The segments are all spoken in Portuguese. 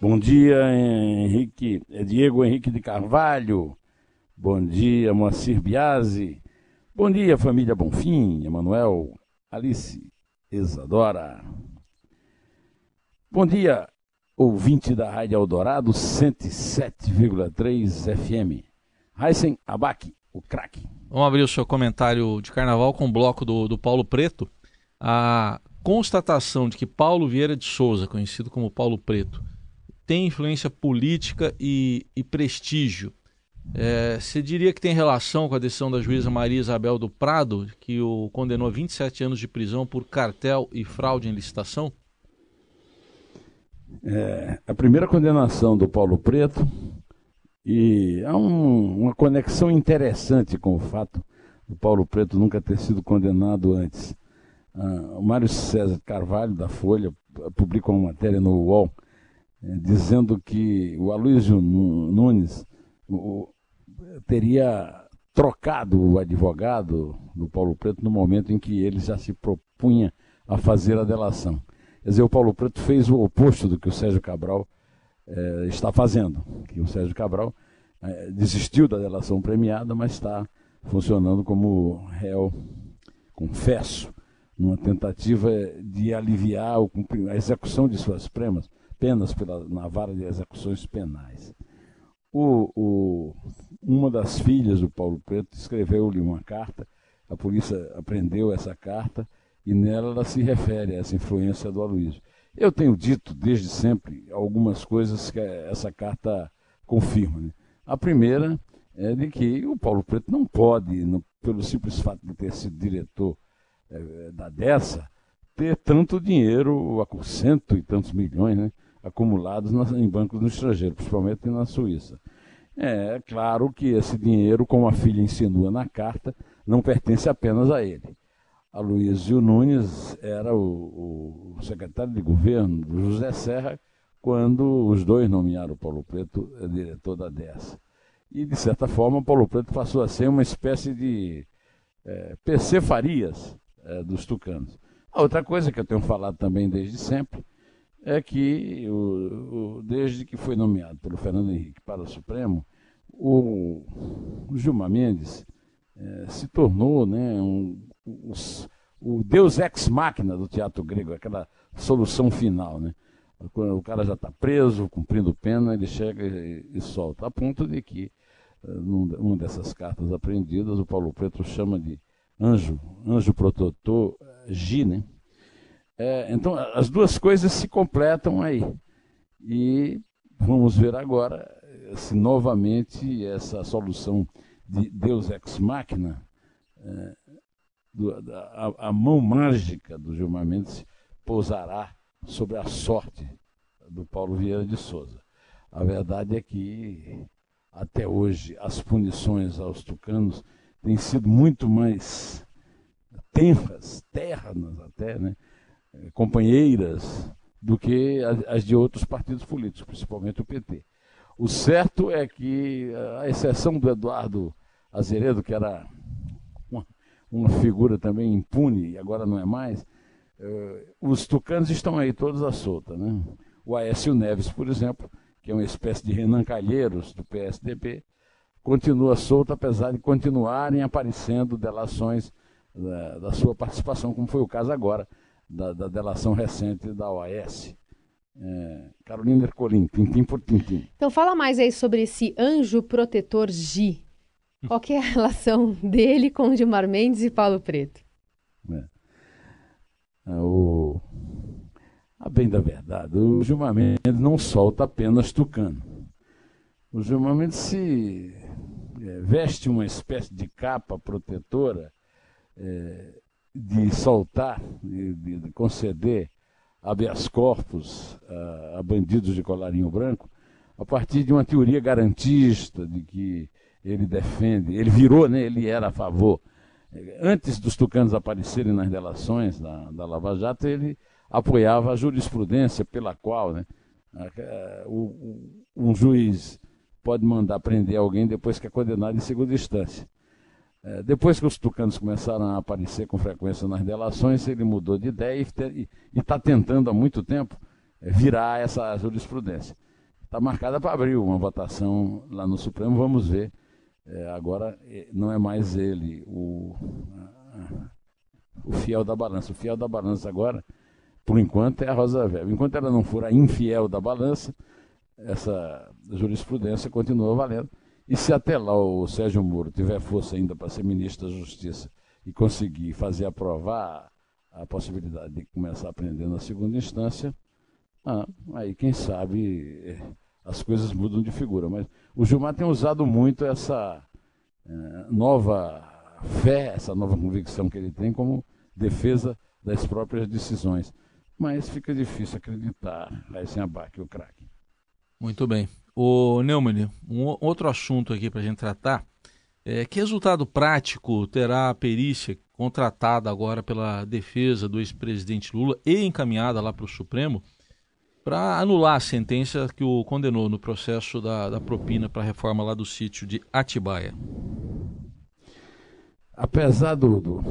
Bom dia, Henrique, é Diego Henrique de Carvalho. Bom dia, Moacir Biasi. Bom dia, família Bonfim, Emanuel, Alice, Isadora. Bom dia, ouvinte da Rádio Eldorado 107,3 FM. Heisen Abac, o craque. Vamos abrir o seu comentário de carnaval com o bloco do, do Paulo Preto. A constatação de que Paulo Vieira de Souza, conhecido como Paulo Preto, tem influência política e, e prestígio. É, você diria que tem relação com a decisão da juíza Maria Isabel do Prado, que o condenou a 27 anos de prisão por cartel e fraude em licitação? É, a primeira condenação do Paulo Preto, e há um, uma conexão interessante com o fato do Paulo Preto nunca ter sido condenado antes. Ah, o Mário César Carvalho, da Folha, publicou uma matéria no UOL é, dizendo que o Aloysio Nunes teria trocado o advogado do Paulo Preto no momento em que ele já se propunha a fazer a delação. Quer dizer, o Paulo Preto fez o oposto do que o Sérgio Cabral é, está fazendo. Que o Sérgio Cabral é, desistiu da delação premiada, mas está funcionando como réu confesso, numa tentativa de aliviar a execução de suas premas, penas pela, na vara de execuções penais. O, o, uma das filhas do Paulo Preto escreveu-lhe uma carta, a polícia apreendeu essa carta e nela ela se refere a essa influência do Aloysio. Eu tenho dito desde sempre algumas coisas que essa carta confirma. Né? A primeira é de que o Paulo Preto não pode, no, pelo simples fato de ter sido diretor é, da DESA, ter tanto dinheiro, cento e tantos milhões, né? Acumulados em bancos no estrangeiro, principalmente na Suíça. É claro que esse dinheiro, como a filha insinua na carta, não pertence apenas a ele. A Luizio Nunes era o, o, secretário de governo do José Serra quando os dois nomearam Paulo Preto diretor da DES. E, de certa forma, Paulo Preto passou a ser uma espécie de é, PC Farias é, dos tucanos. A outra coisa que eu tenho falado também desde sempre é que, o, o, desde que foi nomeado pelo Fernando Henrique para o Supremo, o, o Gilmar Mendes é, se tornou né, um, o deus ex machina do teatro grego, aquela solução final. Né? Quando o cara já está preso, cumprindo pena, ele chega e, e, solta. A ponto de que, eh, numa dessas cartas apreendidas, o Paulo Preto chama de anjo, anjo protetor G, né? É, então, as duas coisas se completam aí. E vamos ver agora se novamente essa solução de Deus ex machina, é, do, a, a, mão mágica do Gilmar Mendes pousará sobre a sorte do Paulo Vieira de Souza. A verdade é que, até hoje, as punições aos tucanos têm sido muito mais tenras, ternas até, né? Companheiras do que as de outros partidos políticos, principalmente o PT. O certo é que, a exceção do Eduardo Azeredo, que era uma, uma figura também impune e agora não é mais, uh, os tucanos estão aí todos à solta. Né? O Aécio Neves, por exemplo, que é uma espécie de Renan Calheiros do PSDB, continua solto, apesar de continuarem aparecendo delações da, da sua participação, como foi o caso agora da, da delação recente da OAS. É, Carolina Ercolim, tintim por tintim. Então fala mais aí sobre esse anjo protetor G. Qual que é a relação dele com Gilmar Mendes e Paulo Preto? É. é o... A bem da verdade, o Gilmar Mendes não solta apenas tucano. O Gilmar Mendes se é, veste uma espécie de capa protetora é, de soltar, de, de conceder habeas corpus a, a bandidos de colarinho branco, a partir de uma teoria garantista de que ele defende, ele virou, né, ele era a favor. Antes dos tucanos aparecerem nas delações da, da Lava Jato, ele apoiava a jurisprudência pela qual né, um juiz pode mandar prender alguém depois que é condenado em segunda instância. É, depois que os tucanos começaram a aparecer com frequência nas delações, ele mudou de ideia e está tentando há muito tempo é, virar essa jurisprudência. Está marcada para abril uma votação lá no Supremo, vamos ver. É, agora é, não é mais ele o, o fiel da balança. O fiel da balança agora, por enquanto, é a Rosa Weber. Enquanto ela não for a infiel da balança, essa jurisprudência continua valendo. E se até lá o Sérgio Moro tiver força ainda para ser ministro da Justiça e conseguir fazer aprovar a possibilidade de começar a aprender na segunda instância, ah, aí quem sabe eh, as coisas mudam de figura. Mas o Gilmar tem usado muito essa eh, nova fé, essa nova convicção que ele tem como defesa das próprias decisões. Mas fica difícil acreditar, aí sem abaque o craque. Muito bem. O Neumann, um outro assunto aqui para a gente tratar. É, que resultado prático terá a perícia contratada agora pela defesa do ex-presidente Lula e encaminhada lá para o Supremo para anular a sentença que o condenou no processo da, da propina para a reforma lá do sítio de Atibaia? Apesar do, do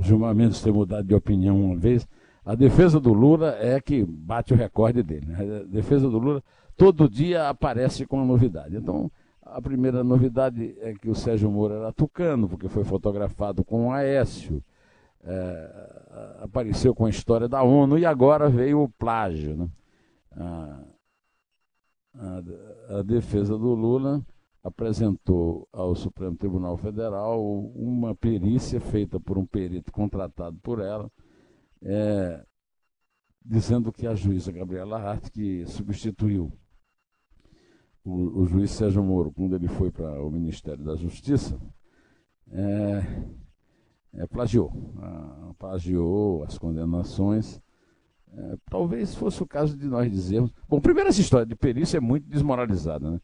Gilmar Mendes ter mudado de opinião uma vez, a defesa do Lula é que bate o recorde dele. Né? A defesa do Lula todo dia aparece com uma novidade. Então, a primeira novidade é que o Sérgio Moro era tucano, porque foi fotografado com o Aécio, é, apareceu com a história da ONU e agora veio o plágio. Né? A, a, a defesa do Lula apresentou ao Supremo Tribunal Federal uma perícia feita por um perito contratado por ela, é, dizendo que a juíza Gabriela Hart, que substituiu o, o juiz Sérgio Moro, quando ele foi para o Ministério da Justiça, é, é, plagiou. A, plagiou as condenações. É, talvez fosse o caso de nós dizermos. Bom, primeiro, essa história de perícia é muito desmoralizada. Né?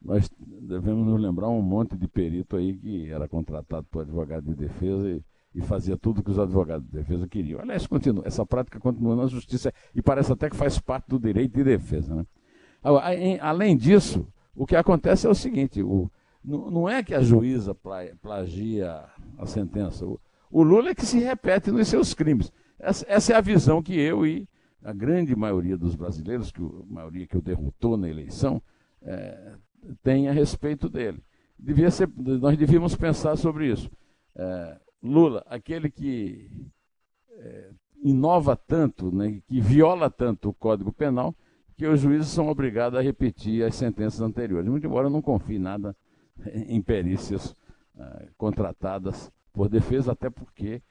Nós devemos nos lembrar um monte de perito aí que era contratado por advogado de defesa e, e fazia tudo que os advogados de defesa queriam. Aliás, continua, essa prática continua na justiça e parece até que faz parte do direito de defesa. Né? Além disso, o que acontece é o seguinte: o, não é que a juíza plagia a sentença. O, o Lula é que se repete nos seus crimes. Essa, essa, é a visão que eu e a grande maioria dos brasileiros, que a maioria que o derrotou na eleição, é, tem a respeito dele. Ser, nós devíamos pensar sobre isso. É, Lula, aquele que é, inova tanto, né, que viola tanto o Código Penal, que os juízes são obrigados a repetir as sentenças anteriores. Muito embora eu não confie nada em perícias uh, contratadas por defesa, até porque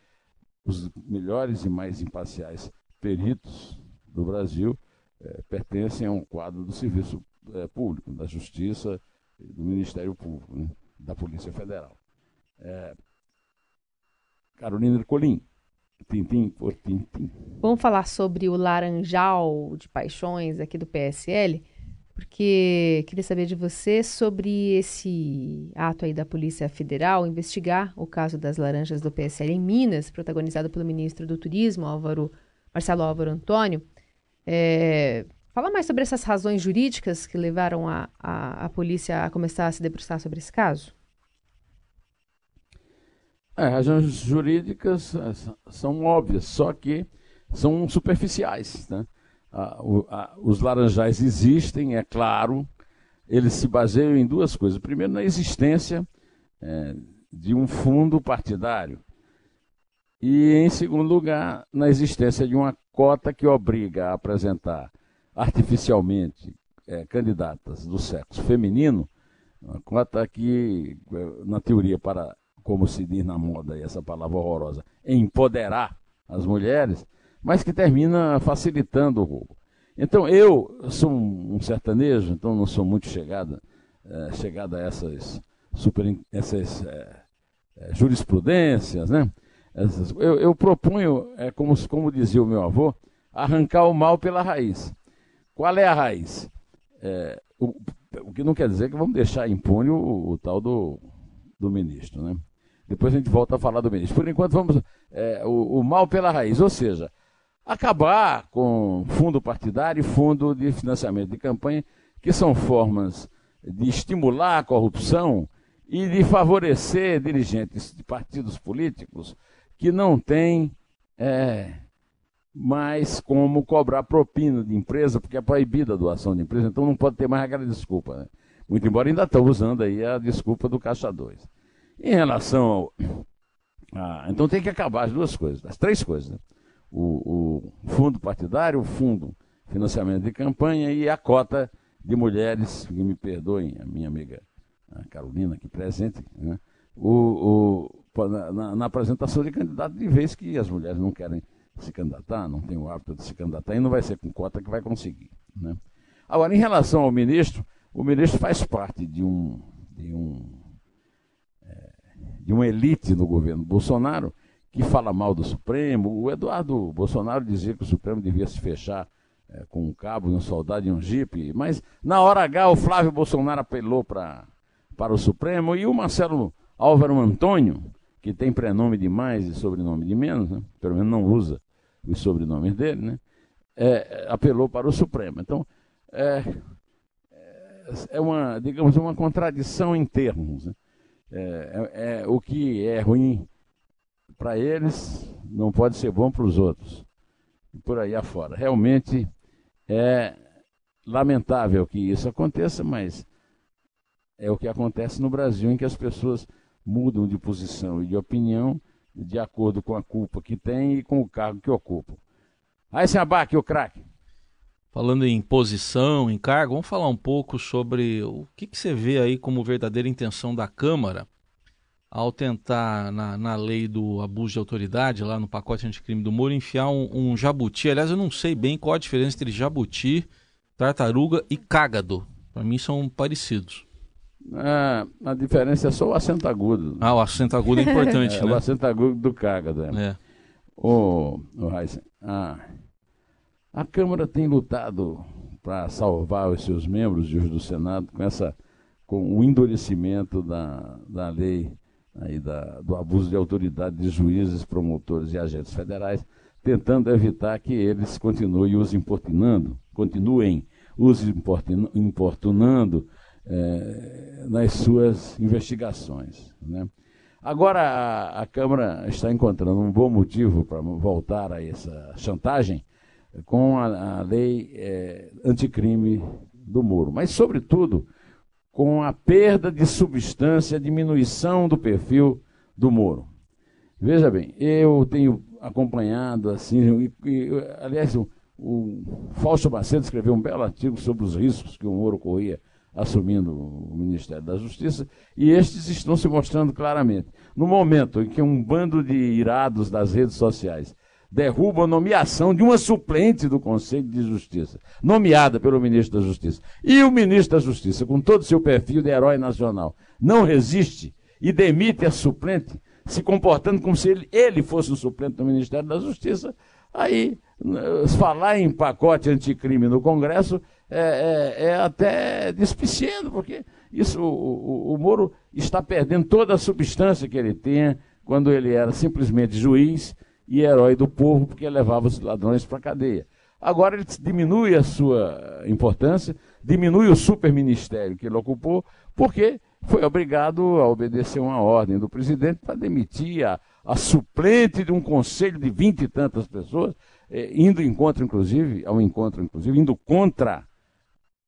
os melhores e mais imparciais peritos do Brasil uh, pertencem a um quadro do serviço uh, público, da Justiça, do Ministério Público, né, da Polícia Federal. Carolina Ercolim. Tintim por tintim. Vamos falar sobre o laranjal de paixões aqui do PSL, porque queria saber de você sobre esse ato aí da Polícia Federal investigar o caso das laranjas do PSL em Minas, protagonizado pelo ministro do Turismo, Álvaro, Marcelo Álvaro Antônio. É, fala mais sobre essas razões jurídicas que levaram a, a, a polícia a começar a se debruçar sobre esse caso. É, razões jurídicas é, são óbvias, só que são superficiais. Né? os laranjais existem, é claro, eles se baseiam em duas coisas. Primeiro, na existência é, de um fundo partidário. E, em segundo lugar, na existência de uma cota que obriga a apresentar artificialmente é, candidatas do sexo feminino, uma cota que, na teoria, para como se diz na moda, essa palavra horrorosa, empoderar as mulheres, mas que termina facilitando o roubo. Então, eu sou um sertanejo, então não sou muito chegada, é, chegada a essas, super, essas é, é, jurisprudências, né? Essas, eu, eu, proponho, é, como, como dizia o meu avô, arrancar o mal pela raiz. Qual é a raiz? O, o, que não quer dizer que vamos deixar impune o, o, tal do, do ministro. Né? Depois a gente volta a falar do ministro. Por enquanto, vamos. É, o, o mal pela raiz, ou seja, acabar com fundo partidário e fundo de financiamento de campanha, que são formas de estimular a corrupção e de favorecer dirigentes de partidos políticos que não têm é, mais como cobrar propina de empresa, porque é proibida a doação de empresa, então não pode ter mais aquela desculpa. Né? Muito embora ainda estão usando aí a desculpa do Caixa 2. Em relação ao. Ah, então tem que acabar as duas coisas, as três coisas. Né? O, o fundo partidário, o fundo financiamento de campanha e a cota de mulheres, que me perdoem, a minha amiga a Carolina aqui presente, né? o, o na, na, apresentação de candidato, de vez que as mulheres não querem se candidatar, não tem o hábito de se candidatar, e não vai ser com cota que vai conseguir. Né? Agora, em relação ao ministro, o ministro faz parte de um, de um de uma elite no governo Bolsonaro que fala mal do Supremo. O Eduardo Bolsonaro dizia que o Supremo devia se fechar é, com um cabo um soldado e um jipe, mas na hora H o Flávio Bolsonaro apelou para para o Supremo e o Marcelo Álvaro Antônio, que tem prenome de mais e sobrenome de menos, né? pelo menos não usa os sobrenomes dele, né? É, apelou para o Supremo. Então, é, é uma, digamos, uma contradição em termos. Né? É, é, é o que é ruim para eles não pode ser bom para os outros. Por aí afora. Realmente é lamentável que isso aconteça, mas é o que acontece no Brasil, em que as pessoas mudam de posição e de opinião de acordo com a culpa que têm e com o cargo que ocupam. Aí, se abaque, o craque. Falando em posição, em cargo, vamos falar um pouco sobre o que, que você vê aí como verdadeira intenção da Câmara ao tentar, na, na lei do abuso de autoridade, lá no pacote anticrime do Moro, enfiar um, um jabuti. Aliás, eu não sei bem qual a diferença entre jabuti, tartaruga e cágado. Para mim são parecidos. Ah, a diferença é só o acento agudo. Ah, o acento agudo é importante, é, né? O acento agudo do cágado. É. é. O, o Heisen, a, a Câmara tem lutado para salvar os seus membros e os do Senado com essa com o endurecimento da, da lei aí da, do abuso de autoridade de juízes, promotores e agentes federais, tentando evitar que eles continuem os importunando, continuem os importunando é, nas suas investigações. Né? Agora, a, a, Câmara está encontrando um bom motivo para voltar a essa chantagem com a, a lei é, anticrime do Moro, mas, sobretudo, com a perda de substância, a diminuição do perfil do Moro. Veja bem, eu tenho acompanhado assim, e, e, aliás, o, o Fausto Macedo escreveu um belo artigo sobre os riscos que o Moro corria assumindo o Ministério da Justiça, e estes estão se mostrando claramente. No momento em que um bando de irados das redes sociais derruba a nomeação de uma suplente do Conselho de Justiça, nomeada pelo ministro da Justiça, e o ministro da Justiça, com todo o seu perfil de herói nacional, não resiste e demite a suplente, se comportando como se ele, ele fosse o suplente do Ministério da Justiça, aí falar em pacote anticrime no Congresso é, é, é até despiciando, porque isso, o, o, o, Moro está perdendo toda a substância que ele tinha quando ele era simplesmente juiz e herói do povo, porque levava os ladrões para a cadeia. Agora ele diminui a sua importância, diminui o superministério que ele ocupou, porque foi obrigado a obedecer uma ordem do presidente para demitir a, a suplente de um conselho de vinte e tantas pessoas, é, indo encontro, inclusive, ao encontro, inclusive, indo contra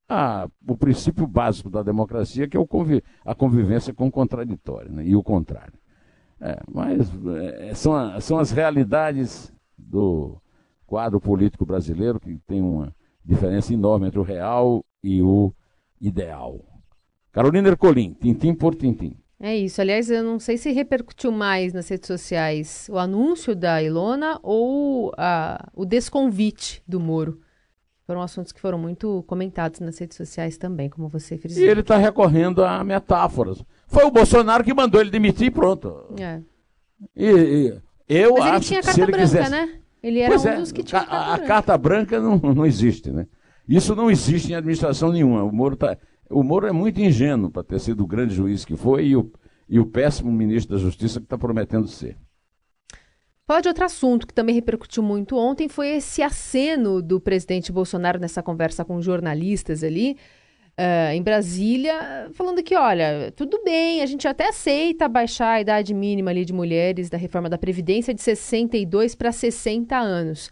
a, o princípio básico da democracia, que é conviv a convivência com o contraditório, né, e o contrário. É, mas é, são, a, são as realidades do quadro político brasileiro que tem uma diferença enorme entre o real e o ideal. Carolina Ercolim, tintim por tintim. É isso. Aliás, eu não sei se repercutiu mais nas redes sociais o anúncio da Ilona ou a, o desconvite do Moro. Foram assuntos que foram muito comentados nas redes sociais também, como você frisou. E ele está recorrendo a metáforas. Foi o Bolsonaro que mandou ele demitir e pronto. É. E, e eu Mas acho ele tinha que se ele branca, quisesse... né? Ele era pois um é, dos que tinha a, carta, a carta branca não, não existe, né? Isso não existe em administração nenhuma. O Moro, tá, o Moro é muito ingênuo para ter sido o grande juiz que foi e o, e o péssimo ministro da Justiça que está prometendo ser. Falar de outro assunto que também repercutiu muito ontem foi esse aceno do presidente Bolsonaro nessa conversa com jornalistas ali uh, em Brasília, falando que, olha, tudo bem, a gente até aceita baixar a idade mínima ali de mulheres da reforma da Previdência de 62 para 60 anos.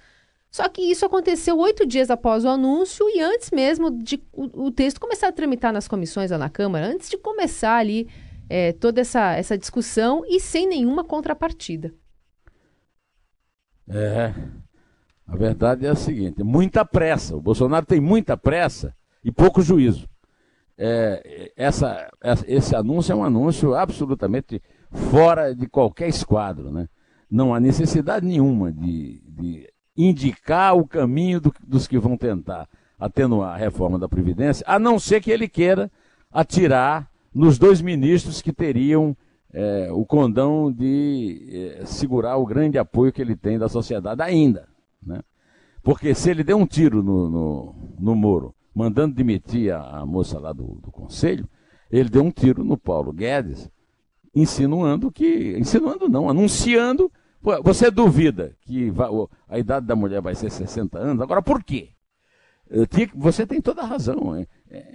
Só que isso aconteceu oito dias após o anúncio e antes mesmo de o, o, texto começar a tramitar nas comissões lá na Câmara, antes de começar ali é, toda essa, essa discussão e sem nenhuma contrapartida. É. A verdade é a seguinte: muita pressa. O Bolsonaro tem muita pressa e pouco juízo. É, essa, esse anúncio é um anúncio absolutamente fora de qualquer esquadro. Né? Não há necessidade nenhuma de, de indicar o caminho do, dos que vão tentar atenuar a reforma da Previdência, a não ser que ele queira atirar nos dois ministros que teriam é, o condão de é, segurar o grande apoio que ele tem da sociedade ainda. Né? Porque se ele der um tiro no, no, no Moro, mandando demitir a, a moça lá do, do, conselho, ele deu um tiro no Paulo Guedes, insinuando que. Insinuando não, anunciando. Você duvida que a idade da mulher vai ser 60 anos? Agora, por quê? Você tem toda a razão. Hein?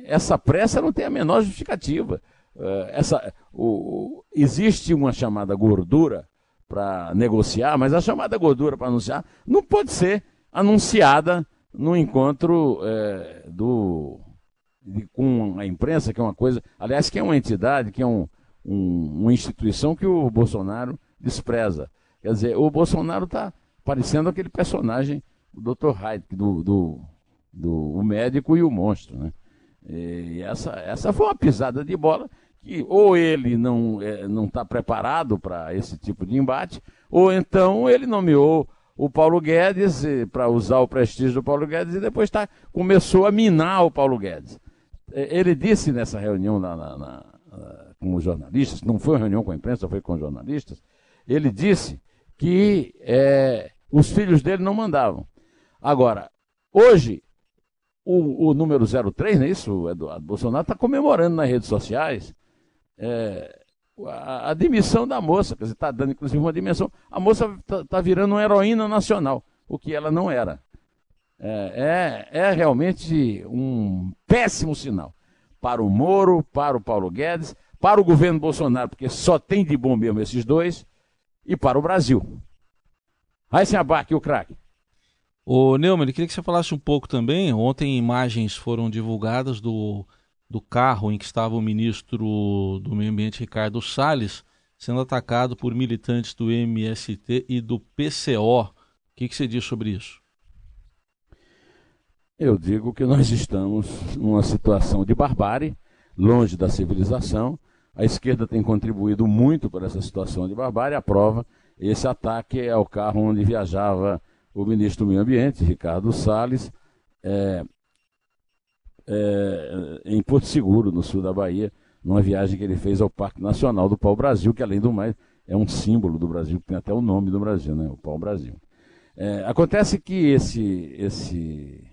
Essa pressa não tem a menor justificativa. Eh, essa, o, existe uma chamada gordura para negociar, mas a chamada gordura para anunciar não pode ser anunciada no encontro é, do, de, com a imprensa, que é uma coisa, aliás, que é uma entidade, que é um, um, uma instituição que o Bolsonaro despreza. Quer dizer, o Bolsonaro está parecendo aquele personagem, o Dr. Hyde, do, do, do o médico e o monstro. Né? E essa, essa foi uma pisada de bola que ou ele não é, não está preparado para esse tipo de embate, ou então ele nomeou o Paulo Guedes para usar o prestígio do Paulo Guedes e depois tá, começou a minar o Paulo Guedes. É, ele disse nessa reunião na, na, na, com os jornalistas, não foi uma reunião com a imprensa, foi com os jornalistas, ele disse que é, os filhos dele não mandavam. Agora, hoje, o, o número 03, não é isso, Eduardo Bolsonaro, está comemorando nas redes sociais é, a, a, demissão da moça, quer dizer, está dando inclusive uma dimensão. A moça está tá virando uma heroína nacional, o que ela não era. É, é, é, realmente um péssimo sinal para o Moro, para o Paulo Guedes, para o governo Bolsonaro, porque só tem de bom mesmo esses dois, e para o Brasil. Aí se abaque o craque. Ô Neumann, queria que você falasse um pouco também. Ontem imagens foram divulgadas do do carro em que estava o ministro do Meio Ambiente Ricardo Salles sendo atacado por militantes do MST e do PCO. O que, que você diz sobre isso? Eu digo que nós estamos numa situação de barbárie, longe da civilização. A esquerda tem contribuído muito para essa situação de barbárie. A prova, esse ataque ao carro onde viajava o ministro do Meio Ambiente, Ricardo Salles. É, é, em Porto Seguro, no sul da Bahia, numa viagem que ele fez ao Parque Nacional do Pau Brasil, que além do mais é um símbolo do Brasil, que tem até o nome do Brasil, né? o Pau Brasil. É, acontece que esse, esse,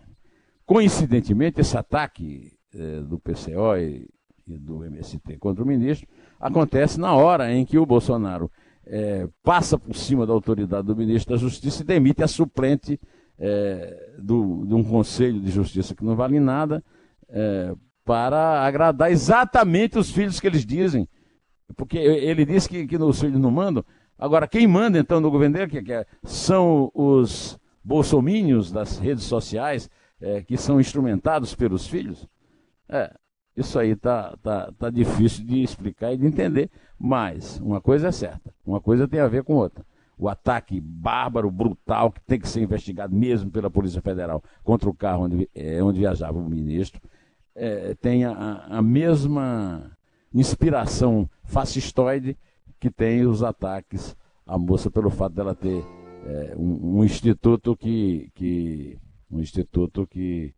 coincidentemente, esse ataque é, do PCO e, e, do MST contra o ministro acontece na hora em que o Bolsonaro é, passa por cima da autoridade do ministro da Justiça e demite a suplente é, do, de um conselho de justiça que não vale nada é, para agradar exatamente os filhos que eles dizem. Porque ele disse que, que os filhos não mandam. Agora, quem manda então no governo dele que, que é, são os bolsomínios das redes sociais é, que são instrumentados pelos filhos? É, isso aí tá, tá, tá difícil de explicar e de entender. Mas uma coisa é certa, uma coisa tem a ver com outra. O ataque bárbaro, brutal, que tem que ser investigado mesmo pela Polícia Federal contra o carro onde, é, onde viajava o ministro, é, tem a, a, mesma inspiração fascistoide que tem os ataques à moça pelo fato dela ter é, um, um, instituto que, que um instituto que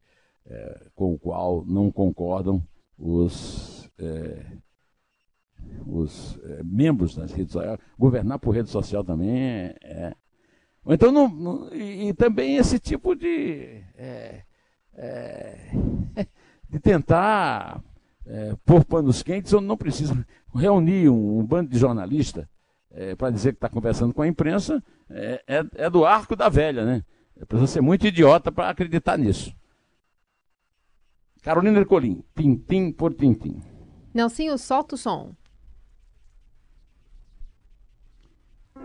é, com o qual não concordam os é, os é, membros das redes sociais. Governar por rede social também é, é então, não, não, e, e, também esse tipo de. De tentar é, pôr panos quentes onde não precisa reunir um, um bando de jornalistas é, para dizer que está conversando com a imprensa, é, é, é, do arco da velha, né? Precisa ser muito idiota para acreditar nisso. Carolina Ercolim, tintim por tintim. Nelsinho, solta o som.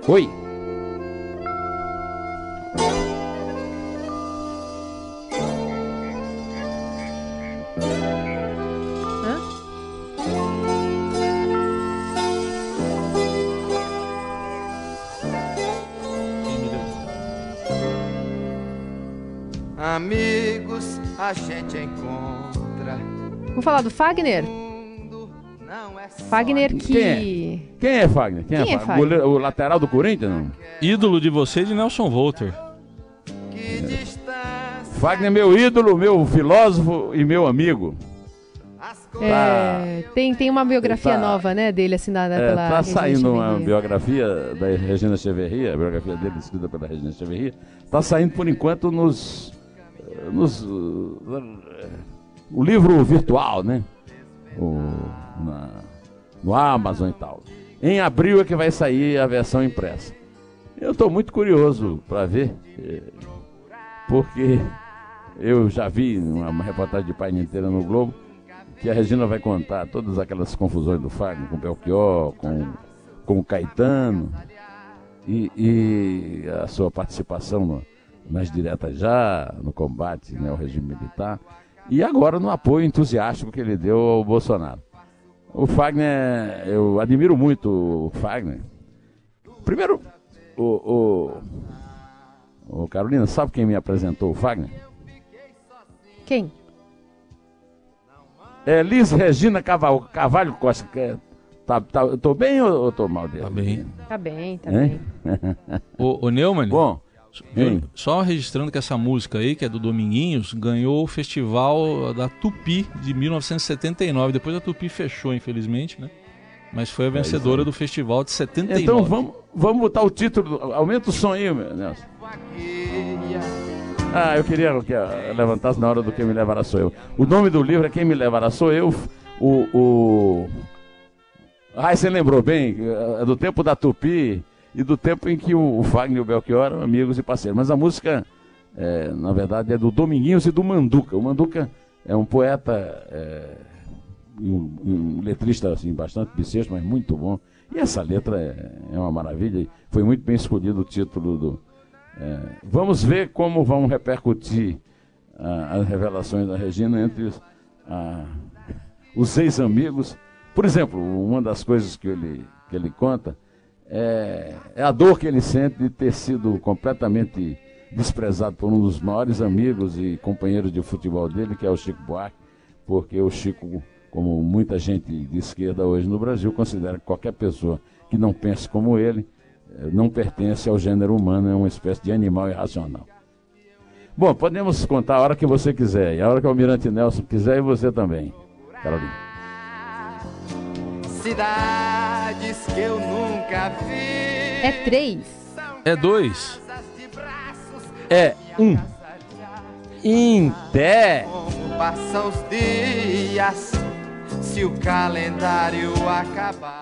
Oi. Amigos a gente encontra. Vamos falar do Fagner? É Fagner que. Quem é, Quem é Fagner? Quem, é Quem é, é Fagner? O, lateral do Corinthians? Não? Ídolo de você de Nelson Volter. É. Fagner é meu ídolo, meu filósofo e meu amigo. É, tem, tem uma biografia tá, nova, né, dele assinada é, pela Tá saindo uma biografia da Regina Cheverria, a biografia dele escrita pela Regina Cheverria. Tá saindo por enquanto nos nos, o livro virtual, né? O, na, no Amazon e tal. Em abril é que vai sair a versão impressa. Eu estou muito curioso para ver, eh, porque eu já vi uma reportagem de página inteira no Globo que a Regina vai contar todas aquelas confusões do Fagner com o Belchior, com, com o Caetano e, e a sua participação no, mais direta já no combate né, ao regime militar e agora no apoio entusiástico que ele deu ao Bolsonaro. O Fagner, eu admiro muito o Fagner. Primeiro, o, o, o Carolina, sabe quem me apresentou o Fagner? Quem? É Liz Regina Cavalho, Cavalho Costa. Que, tá, tá, eu tô bem ou eu tô mal dele? Tá bem. Tá bem, tá hein? bem. o, o Neumann? Bom, só registrando que essa música aí, que é do Dominguinhos, ganhou o festival da Tupi de 1979. Depois a Tupi fechou, infelizmente, né? Mas foi a é vencedora é do festival de 79. Então vamos, vamos botar o título. Aumenta o som aí, Nelson. Ah, eu queria que levantasse na hora do que me levará sou eu. O nome do livro é Quem Me Levará Sou Eu. O. o... Ah, você lembrou bem, é do tempo da Tupi e do tempo em que o, Wagner e o Belchior eram amigos e parceiros. Mas a música, é, na verdade, é do Dominguinhos e do Manduca. O Manduca é um poeta é, um, um, letrista assim, bastante bissexto, mas muito bom. E essa letra é, é uma maravilha foi muito bem escolhido o título do. É, vamos ver como vão repercutir as revelações da Regina entre os, os seis amigos. Por exemplo, uma das coisas que ele, que ele conta é, é, a dor que ele sente de ter sido completamente desprezado por um dos maiores amigos e companheiros de futebol dele, que é o Chico Buarque, porque o Chico, como muita gente de esquerda hoje no Brasil, considera que qualquer pessoa que não pense como ele é, não pertence ao gênero humano, é uma espécie de animal irracional. Bom, podemos contar a hora que você quiser, e a hora que o Almirante Nelson quiser, e você também, Carolina. Cidades que eu nunca vi. É três. É dois. É um. Inté. Como passam os dias se o calendário acabar.